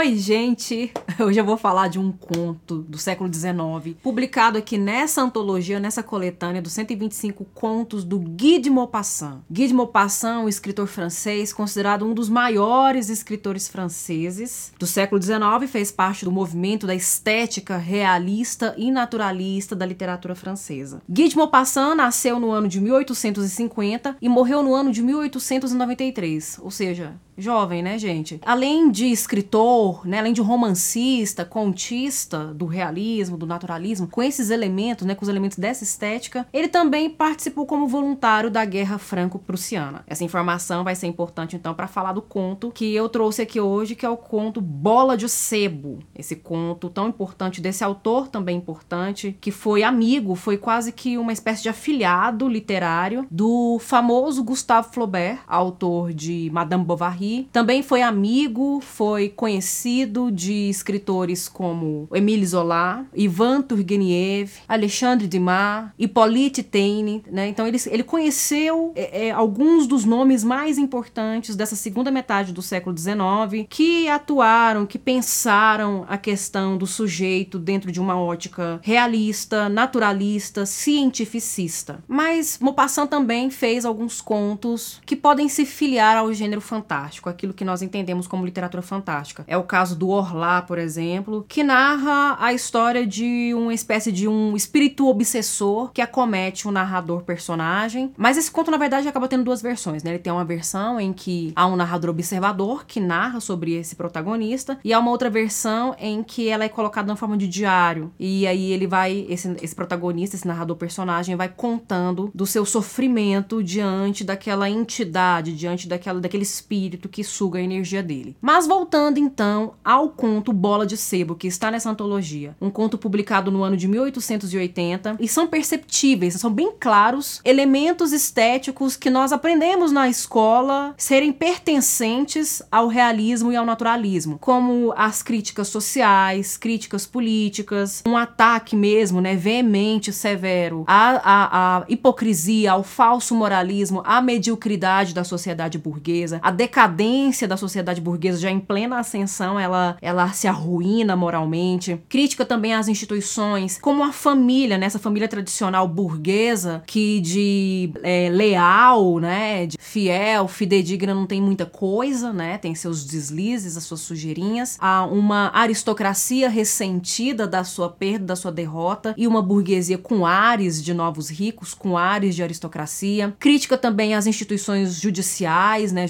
Oi, gente! Hoje eu vou falar de um conto do século XIX, publicado aqui nessa antologia, nessa coletânea dos 125 contos do Guy de Maupassant. Guy de Maupassant, um escritor francês, considerado um dos maiores escritores franceses do século XIX, fez parte do movimento da estética realista e naturalista da literatura francesa. Guy de Maupassant nasceu no ano de 1850 e morreu no ano de 1893, ou seja, jovem, né, gente? Além de escritor, né, além de romancista, contista do realismo, do naturalismo, com esses elementos, né, com os elementos dessa estética, ele também participou como voluntário da Guerra Franco-Prussiana. Essa informação vai ser importante então para falar do conto que eu trouxe aqui hoje, que é o conto Bola de Sebo. Esse conto tão importante desse autor também importante, que foi amigo, foi quase que uma espécie de afilhado literário do famoso Gustave Flaubert, autor de Madame Bovary também foi amigo, foi conhecido de escritores como Émile Zola, Ivan Turgenev, Alexandre Dumas, Hippolyte Taine, né? Então ele, ele conheceu é, é, alguns dos nomes mais importantes dessa segunda metade do século XIX que atuaram, que pensaram a questão do sujeito dentro de uma ótica realista, naturalista, cientificista. Mas Maupassant também fez alguns contos que podem se filiar ao gênero fantástico fantástico, aquilo que nós entendemos como literatura fantástica. É o caso do Orlá, por exemplo, que narra a história de uma espécie de um espírito obsessor que acomete o um narrador personagem. Mas esse conto, na verdade, acaba tendo duas versões, né? Ele tem uma versão em que há um narrador observador que narra sobre esse protagonista, e há uma outra versão em que ela é colocada na forma de diário. E aí ele vai, esse, esse protagonista, esse narrador personagem, vai contando do seu sofrimento diante daquela entidade, diante daquela, daquele espírito que suga a energia dele. Mas voltando então ao conto Bola de Sebo, que está nessa antologia, um conto publicado no ano de 1880, e são perceptíveis, são bem claros elementos estéticos que nós aprendemos na escola serem pertencentes ao realismo e ao naturalismo, como as críticas sociais, críticas políticas, um ataque mesmo, né, veemente, severo à, à hipocrisia, ao falso moralismo, à mediocridade da sociedade burguesa, à decadência decadência da sociedade burguesa já em plena ascensão, ela, ela se arruína moralmente. Crítica também às instituições, como a família, né? Essa família tradicional burguesa que de é, leal, né? De fiel, fidedigna não tem muita coisa, né? Tem seus deslizes, as suas sujeirinhas. Há uma aristocracia ressentida da sua perda, da sua derrota e uma burguesia com ares de novos ricos, com ares de aristocracia. Crítica também às instituições judiciais, né?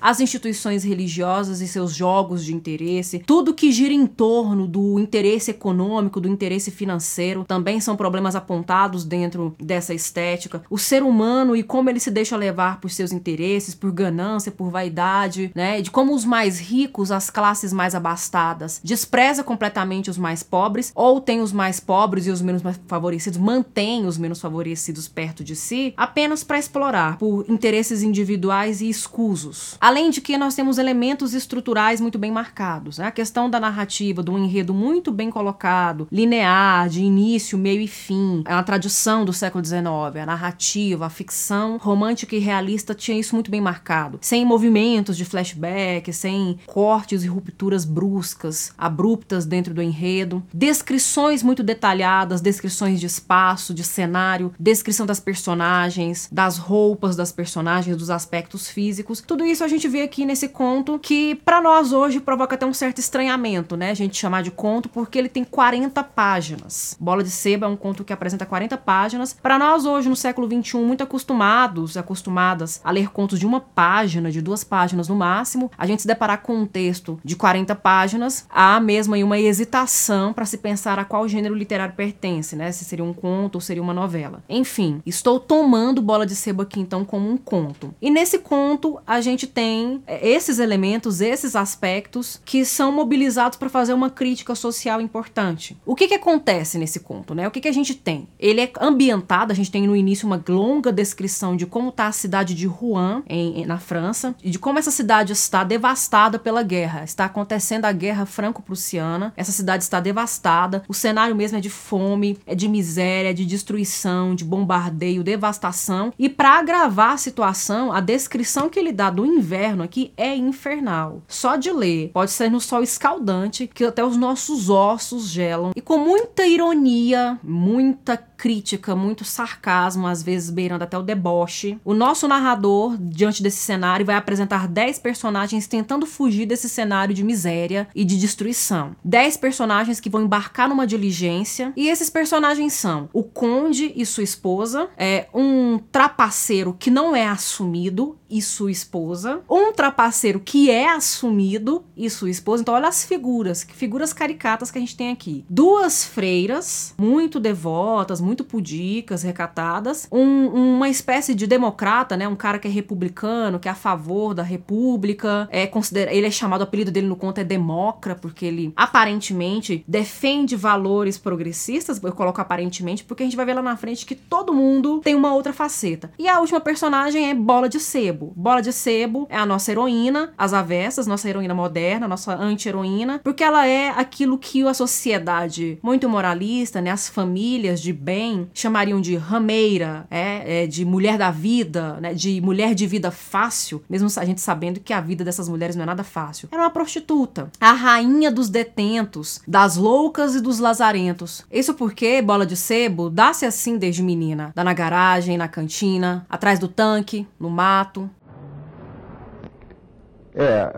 As instituições religiosas e seus jogos de interesse, tudo que gira em torno do interesse econômico, do interesse financeiro, também são problemas apontados dentro dessa estética. O ser humano e como ele se deixa levar por seus interesses, por ganância, por vaidade, né? De como os mais ricos, as classes mais abastadas, despreza completamente os mais pobres ou tem os mais pobres e os menos favorecidos, mantém os menos favorecidos perto de si, apenas para explorar por interesses individuais e escusos. Além de que nós temos elementos estruturais muito bem marcados. Né? A questão da narrativa, do enredo muito bem colocado, linear, de início, meio e fim. É uma tradição do século XIX. A narrativa, a ficção romântica e realista tinha isso muito bem marcado. Sem movimentos de flashback, sem cortes e rupturas bruscas, abruptas dentro do enredo. Descrições muito detalhadas, descrições de espaço, de cenário, descrição das personagens, das roupas das personagens, dos aspectos físicos. Tudo isso a gente vê aqui nesse conto que para nós hoje provoca até um certo estranhamento, né? A gente chamar de conto porque ele tem 40 páginas. Bola de Seba é um conto que apresenta 40 páginas. Para nós hoje no século 21, muito acostumados, acostumadas a ler contos de uma página, de duas páginas no máximo, a gente se deparar com um texto de 40 páginas, há mesmo aí uma hesitação para se pensar a qual gênero literário pertence, né? Se seria um conto ou seria uma novela. Enfim, estou tomando Bola de Seba aqui então como um conto. E nesse conto a gente tem é, esses elementos, esses aspectos que são mobilizados para fazer uma crítica social importante. O que, que acontece nesse conto, né? O que, que a gente tem? Ele é ambientado, a gente tem no início uma longa descrição de como está a cidade de Rouen, em, na França, e de como essa cidade está devastada pela guerra. Está acontecendo a guerra franco-prussiana, essa cidade está devastada, o cenário mesmo é de fome, é de miséria, de destruição, de bombardeio, devastação. E para agravar a situação, a descrição que ele dá do inverno aqui é infernal. Só de ler, pode ser no sol escaldante, que até os nossos ossos gelam. E com muita ironia, muita crítica, muito sarcasmo, às vezes beirando até o deboche. O nosso narrador, diante desse cenário, vai apresentar 10 personagens tentando fugir desse cenário de miséria e de destruição. 10 personagens que vão embarcar numa diligência, e esses personagens são o conde e sua esposa, é um trapaceiro que não é assumido e sua esposa, um trapaceiro que é assumido e sua esposa. Então olha as figuras, figuras caricatas que a gente tem aqui. Duas freiras muito devotas, muito pudicas, recatadas, um, uma espécie de democrata, né? Um cara que é republicano, que é a favor da república, é considera ele é chamado, o apelido dele no conto é democrata, porque ele aparentemente defende valores progressistas, eu coloco aparentemente, porque a gente vai ver lá na frente que todo mundo tem uma outra faceta. E a última personagem é Bola de Sebo. Bola de Sebo é a nossa heroína, as avessas, nossa heroína moderna, nossa anti-heroína, porque ela é aquilo que a sociedade muito moralista, né, as famílias de bem chamariam de rameira, é, é, de mulher da vida, né, de mulher de vida fácil, mesmo a gente sabendo que a vida dessas mulheres não é nada fácil. Era uma prostituta, a rainha dos detentos, das loucas e dos lazarentos. Isso porque Bola de Sebo dá-se assim desde menina, dá na garagem, na cantina, atrás do tanque, no mato. É,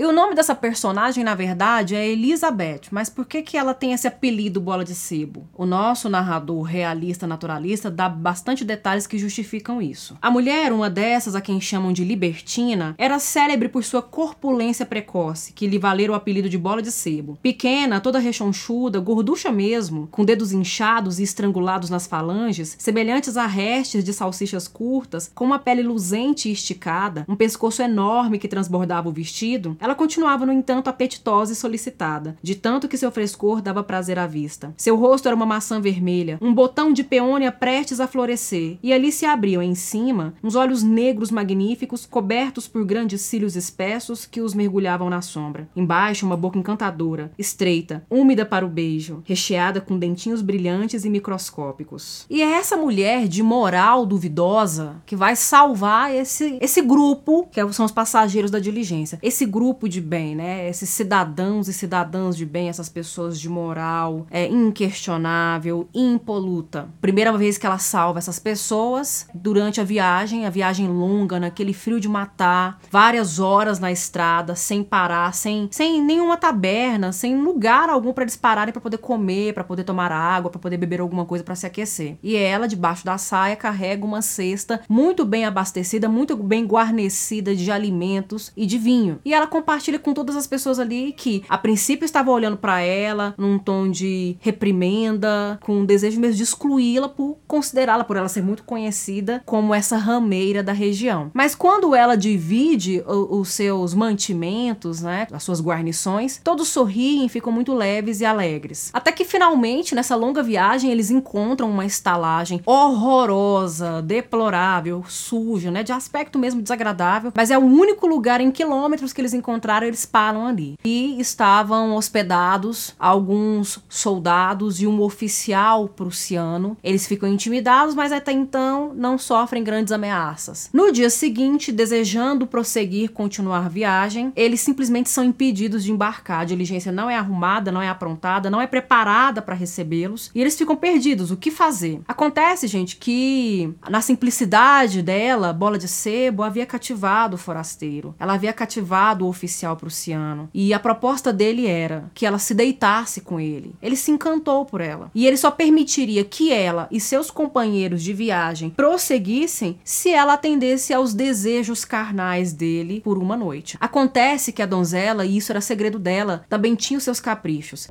e o nome dessa personagem, na verdade, é Elizabeth, mas por que, que ela tem esse apelido Bola de Sebo? O nosso narrador realista naturalista dá bastante detalhes que justificam isso. A mulher, uma dessas a quem chamam de libertina, era célebre por sua corpulência precoce, que lhe valeram o apelido de Bola de Sebo. Pequena, toda rechonchuda, gorducha mesmo, com dedos inchados e estrangulados nas falanges, semelhantes a restes de salsichas curtas, com uma pele luzente e esticada, um pescoço enorme que transbordava o vestido, ela ela continuava, no entanto, apetitosa e solicitada, de tanto que seu frescor dava prazer à vista. Seu rosto era uma maçã vermelha, um botão de peônia prestes a florescer, e ali se abriam em cima uns olhos negros magníficos, cobertos por grandes cílios espessos que os mergulhavam na sombra. Embaixo, uma boca encantadora, estreita, úmida para o beijo, recheada com dentinhos brilhantes e microscópicos. E é essa mulher de moral duvidosa que vai salvar esse, esse grupo, que são os passageiros da diligência. Esse grupo grupo de bem, né? Esses cidadãos e cidadãs de bem, essas pessoas de moral é, inquestionável, impoluta. Primeira vez que ela salva essas pessoas durante a viagem, a viagem longa, naquele frio de matar, várias horas na estrada, sem parar, sem, sem nenhuma taberna, sem lugar algum para eles pararem para poder comer, para poder tomar água, para poder beber alguma coisa para se aquecer. E ela, debaixo da saia, carrega uma cesta muito bem abastecida, muito bem guarnecida de alimentos e de vinho. E ela compartilha com todas as pessoas ali que a princípio estavam olhando para ela num tom de reprimenda, com desejo mesmo de excluí-la por considerá-la, por ela ser muito conhecida como essa rameira da região. Mas quando ela divide os seus mantimentos, né, as suas guarnições, todos sorriem, ficam muito leves e alegres. Até que finalmente, nessa longa viagem, eles encontram uma estalagem horrorosa, deplorável, suja, né, de aspecto mesmo desagradável, mas é o único lugar em quilômetros que eles encontram encontraram, eles param ali. E estavam hospedados alguns soldados e um oficial prussiano. Eles ficam intimidados, mas até então não sofrem grandes ameaças. No dia seguinte, desejando prosseguir, continuar a viagem, eles simplesmente são impedidos de embarcar. A diligência não é arrumada, não é aprontada, não é preparada para recebê-los e eles ficam perdidos. O que fazer? Acontece, gente, que na simplicidade dela, Bola de Sebo havia cativado o forasteiro. Ela havia cativado o oficial prussiano. E a proposta dele era que ela se deitasse com ele. Ele se encantou por ela. E ele só permitiria que ela e seus companheiros de viagem prosseguissem se ela atendesse aos desejos carnais dele por uma noite. Acontece que a donzela, e isso era segredo dela, também tinha os seus caprichos.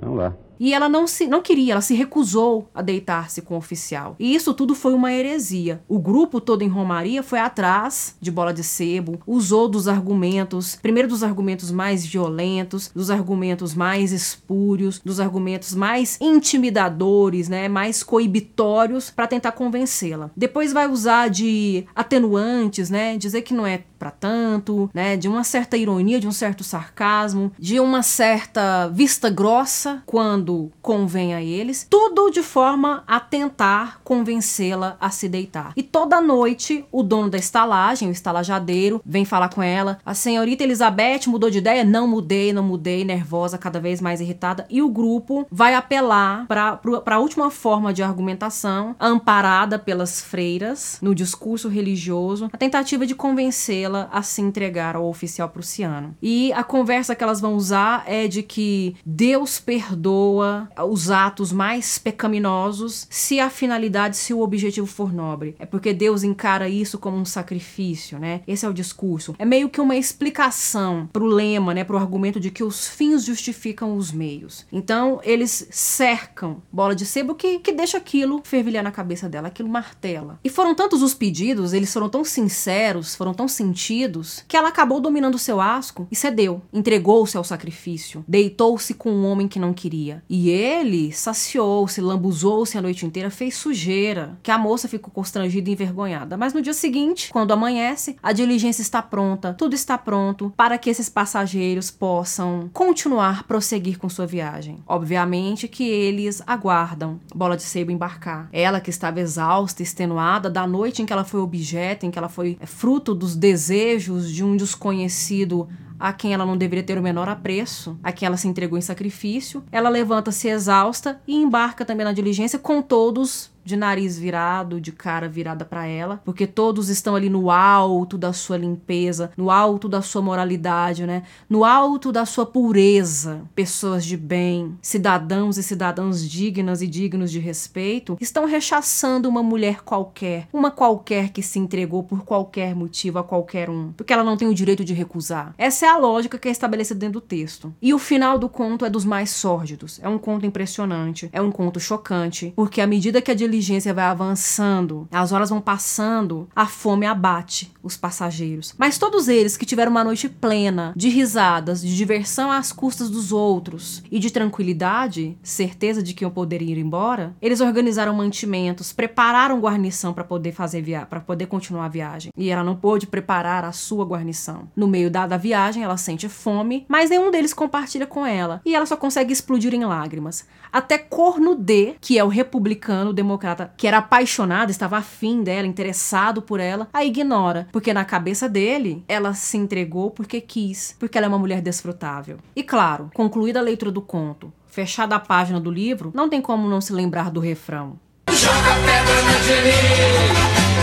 Vamos lá. E ela não se não queria, ela se recusou a deitar-se com o oficial. E isso tudo foi uma heresia. O grupo todo em Romaria foi atrás de Bola de Sebo, usou dos argumentos, primeiro dos argumentos mais violentos, dos argumentos mais espúrios, dos argumentos mais intimidadores, né, mais coibitórios para tentar convencê-la. Depois vai usar de atenuantes, né, dizer que não é para tanto, né, de uma certa ironia, de um certo sarcasmo, de uma certa vista grossa quando quando convém a eles, tudo de forma a tentar convencê-la a se deitar. E toda noite o dono da estalagem, o estalajadeiro, vem falar com ela: "A senhorita Elizabeth mudou de ideia?" "Não mudei, não mudei", nervosa, cada vez mais irritada, e o grupo vai apelar para a última forma de argumentação, amparada pelas freiras no discurso religioso, a tentativa de convencê-la a se entregar ao oficial prussiano. E a conversa que elas vão usar é de que Deus perdoa os atos mais pecaminosos se a finalidade, se o objetivo for nobre. É porque Deus encara isso como um sacrifício, né? Esse é o discurso. É meio que uma explicação pro lema, né, pro argumento de que os fins justificam os meios. Então, eles cercam Bola de Sebo que, que deixa aquilo fervilhar na cabeça dela, aquilo martela. E foram tantos os pedidos, eles foram tão sinceros, foram tão sentidos, que ela acabou dominando seu asco e cedeu. Entregou-se ao sacrifício. Deitou-se com um homem que não queria. E ele saciou-se, lambuzou-se a noite inteira, fez sujeira, que a moça ficou constrangida e envergonhada. Mas no dia seguinte, quando amanhece, a diligência está pronta, tudo está pronto para que esses passageiros possam continuar, prosseguir com sua viagem. Obviamente que eles aguardam Bola de Sebo embarcar. Ela que estava exausta, extenuada da noite em que ela foi objeto, em que ela foi fruto dos desejos de um desconhecido a quem ela não deveria ter o menor apreço, a quem ela se entregou em sacrifício. Ela levanta-se exausta e embarca também na diligência com todos de nariz virado, de cara virada para ela, porque todos estão ali no alto da sua limpeza, no alto da sua moralidade, né? No alto da sua pureza. Pessoas de bem, cidadãos e cidadãs dignas e dignos de respeito, estão rechaçando uma mulher qualquer, uma qualquer que se entregou por qualquer motivo a qualquer um, porque ela não tem o direito de recusar. Essa é a lógica que é estabelecida dentro do texto. E o final do conto é dos mais sórdidos. É um conto impressionante, é um conto chocante, porque à medida que a diligência vai avançando, as horas vão passando, a fome abate os passageiros. Mas todos eles que tiveram uma noite plena de risadas, de diversão às custas dos outros e de tranquilidade, certeza de que iam poder ir embora, eles organizaram mantimentos, prepararam guarnição para poder fazer via para poder continuar a viagem. E ela não pôde preparar a sua guarnição. No meio da, da viagem, ela sente fome, mas nenhum deles compartilha com ela e ela só consegue explodir em lágrimas. Até Corno D, que é o republicano democrata, que era apaixonado, estava afim dela, interessado por ela, a ignora, porque na cabeça dele, ela se entregou porque quis, porque ela é uma mulher desfrutável. E claro, concluída a leitura do conto, fechada a página do livro, não tem como não se lembrar do refrão. Joga pedra na Geni,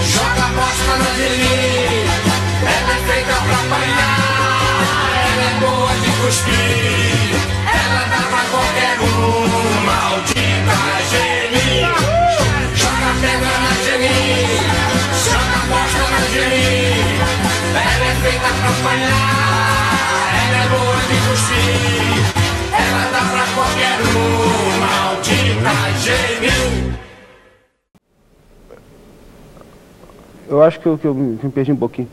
joga bosta na Geni, ela é feita pra apanhar, ela é boa de cuspir, ela dá pra qualquer Joga na Geni, joga bosta na Geni. Ela é feita pra apanhar, ela é boa de cuspir. Ela dá pra qualquer um, maldita Geni. Eu acho que eu, que eu me perdi um pouquinho.